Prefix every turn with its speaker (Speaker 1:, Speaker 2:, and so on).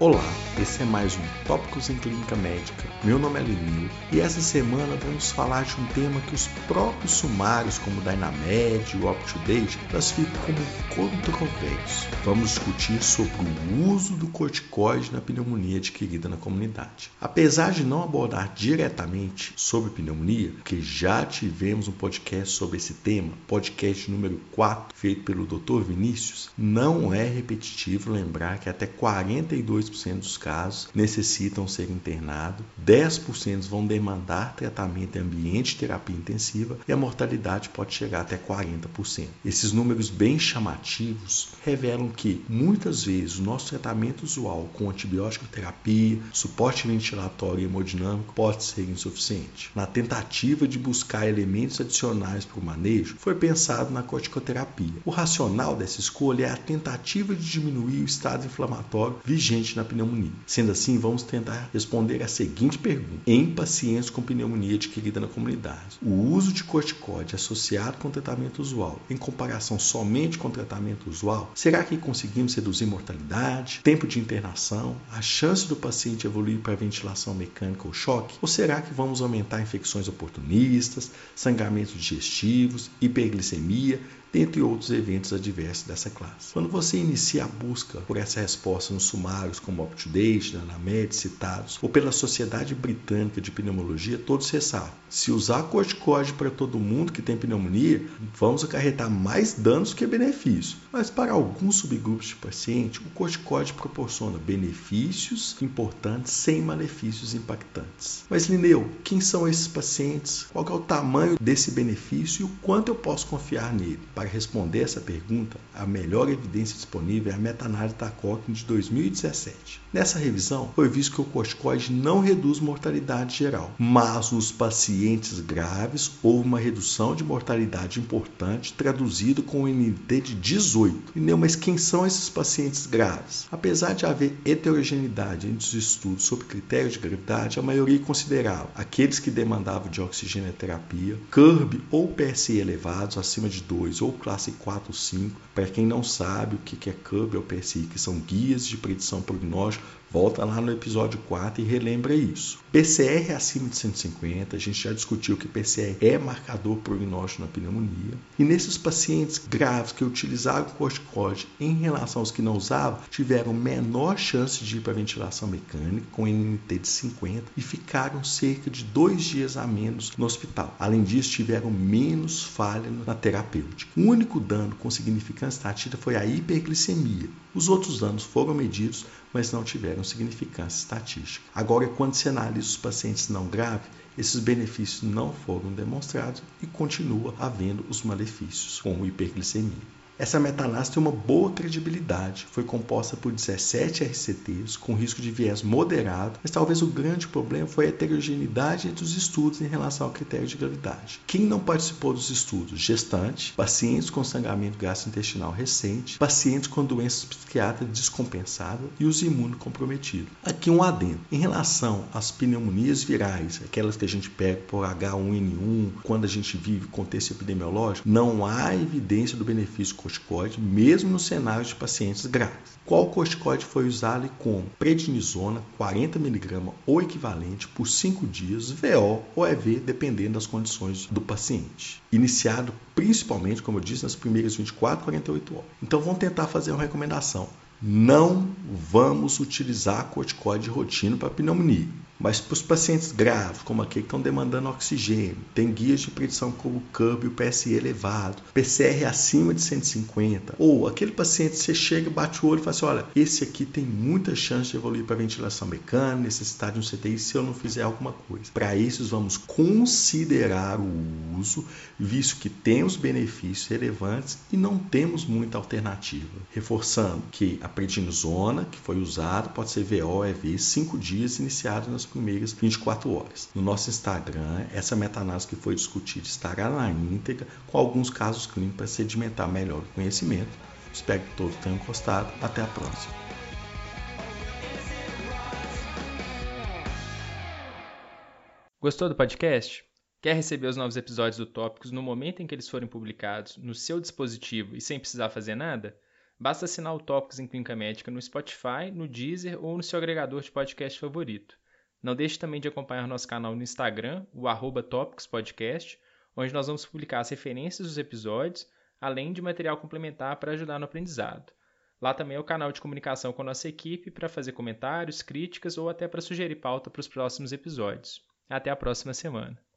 Speaker 1: Olá, esse é mais um Tópicos em Clínica Médica. Meu nome é Lenil e essa semana vamos falar de um tema que os próprios sumários, como Dynamed e o UpToDate, classificam como controverso. Vamos discutir sobre o uso do corticoide na pneumonia adquirida na comunidade. Apesar de não abordar diretamente sobre pneumonia, porque já tivemos um podcast sobre esse tema, podcast número 4, feito pelo Dr. Vinícius, não é repetitivo lembrar que até 42 2% dos casos necessitam ser internados, 10% vão demandar tratamento em ambiente de terapia intensiva e a mortalidade pode chegar até 40%. Esses números bem chamativos revelam que muitas vezes o nosso tratamento usual com antibiótico terapia, suporte ventilatório e hemodinâmico pode ser insuficiente. Na tentativa de buscar elementos adicionais para o manejo, foi pensado na corticoterapia. O racional dessa escolha é a tentativa de diminuir o estado inflamatório vigente na pneumonia. Sendo assim, vamos tentar responder a seguinte pergunta: em pacientes com pneumonia adquirida na comunidade, o uso de corticóide associado com tratamento usual, em comparação somente com tratamento usual, será que conseguimos reduzir mortalidade, tempo de internação, a chance do paciente evoluir para ventilação mecânica ou choque? Ou será que vamos aumentar infecções oportunistas, sangramentos digestivos, hiperglicemia, dentre outros eventos adversos dessa classe. Quando você inicia a busca por essa resposta nos sumários como UpToDate, NanaMed, citados, ou pela Sociedade Britânica de Pneumologia, todos ressaltam. Se usar corticóide para todo mundo que tem pneumonia, vamos acarretar mais danos que benefícios. Mas para alguns subgrupos de paciente, o corticóide proporciona benefícios importantes sem malefícios impactantes. Mas Lineu, quem são esses pacientes? Qual é o tamanho desse benefício e o quanto eu posso confiar nele? Para responder essa pergunta, a melhor evidência disponível é a meta-análise da Cochrane de 2017. Nessa revisão, foi visto que o corticoide não reduz mortalidade geral, mas nos pacientes graves houve uma redução de mortalidade importante, traduzido com um NT de 18. Entendeu? Mas quem são esses pacientes graves? Apesar de haver heterogeneidade entre os estudos sobre critérios de gravidade, a maioria considerava aqueles que demandavam de oxigenoterapia, CURB ou PSI elevados acima de 2 ou classe 4 ou 5. Para quem não sabe o que é CUB ou PSI, que são guias de predição prognóstico Volta lá no episódio 4 e relembra isso. PCR é acima de 150, a gente já discutiu que PCR é marcador prognóstico na pneumonia. E nesses pacientes graves que utilizaram corticoide em relação aos que não usavam, tiveram menor chance de ir para ventilação mecânica, com NNT de 50, e ficaram cerca de dois dias a menos no hospital. Além disso, tiveram menos falha na terapêutica. O único dano com significância estatística foi a hiperglicemia. Os outros danos foram medidos, mas não tiveram significância estatística. Agora, quando se analisa os pacientes não graves, esses benefícios não foram demonstrados e continua havendo os malefícios, como hiperglicemia. Essa meta-análise tem uma boa credibilidade. Foi composta por 17 RCTs com risco de viés moderado, mas talvez o grande problema foi a heterogeneidade entre os estudos em relação ao critério de gravidade. Quem não participou dos estudos? Gestante, pacientes com sangramento gastrointestinal recente, pacientes com doenças psiquiátricas descompensadas e os imunocomprometidos. Aqui um adendo. Em relação às pneumonias virais, aquelas que a gente pega por H1N1, quando a gente vive contexto epidemiológico, não há evidência do benefício corticoide, mesmo no cenário de pacientes graves. Qual corticoide foi usado e como? Prednisona, 40mg ou equivalente por 5 dias, VO ou EV, dependendo das condições do paciente. Iniciado principalmente, como eu disse, nas primeiras 24 a 48 horas. Então vamos tentar fazer uma recomendação. Não vamos utilizar corticoide de rotina para pneumonia. Mas para os pacientes graves, como aquele que estão demandando oxigênio, tem guias de predição como o e o PSI elevado, PCR acima de 150, ou aquele paciente você chega, bate o olho e fala assim: olha, esse aqui tem muita chance de evoluir para ventilação mecânica, necessitar de um CTI se eu não fizer alguma coisa. Para esses, vamos considerar o uso, visto que temos benefícios relevantes e não temos muita alternativa. Reforçando que a prednisona que foi usada pode ser VO, EV, 5 dias iniciados nas primeiras 24 horas. No nosso Instagram, essa meta-análise que foi discutida estará na íntegra, com alguns casos clínicos para sedimentar melhor o conhecimento. Espero que todos tenham gostado. Até a próxima.
Speaker 2: Gostou do podcast? Quer receber os novos episódios do Tópicos no momento em que eles forem publicados, no seu dispositivo e sem precisar fazer nada? Basta assinar o Tópicos em Clínica Médica no Spotify, no Deezer ou no seu agregador de podcast favorito. Não deixe também de acompanhar nosso canal no Instagram, o arroba Podcast, onde nós vamos publicar as referências dos episódios, além de material complementar para ajudar no aprendizado. Lá também é o canal de comunicação com a nossa equipe para fazer comentários, críticas ou até para sugerir pauta para os próximos episódios. Até a próxima semana.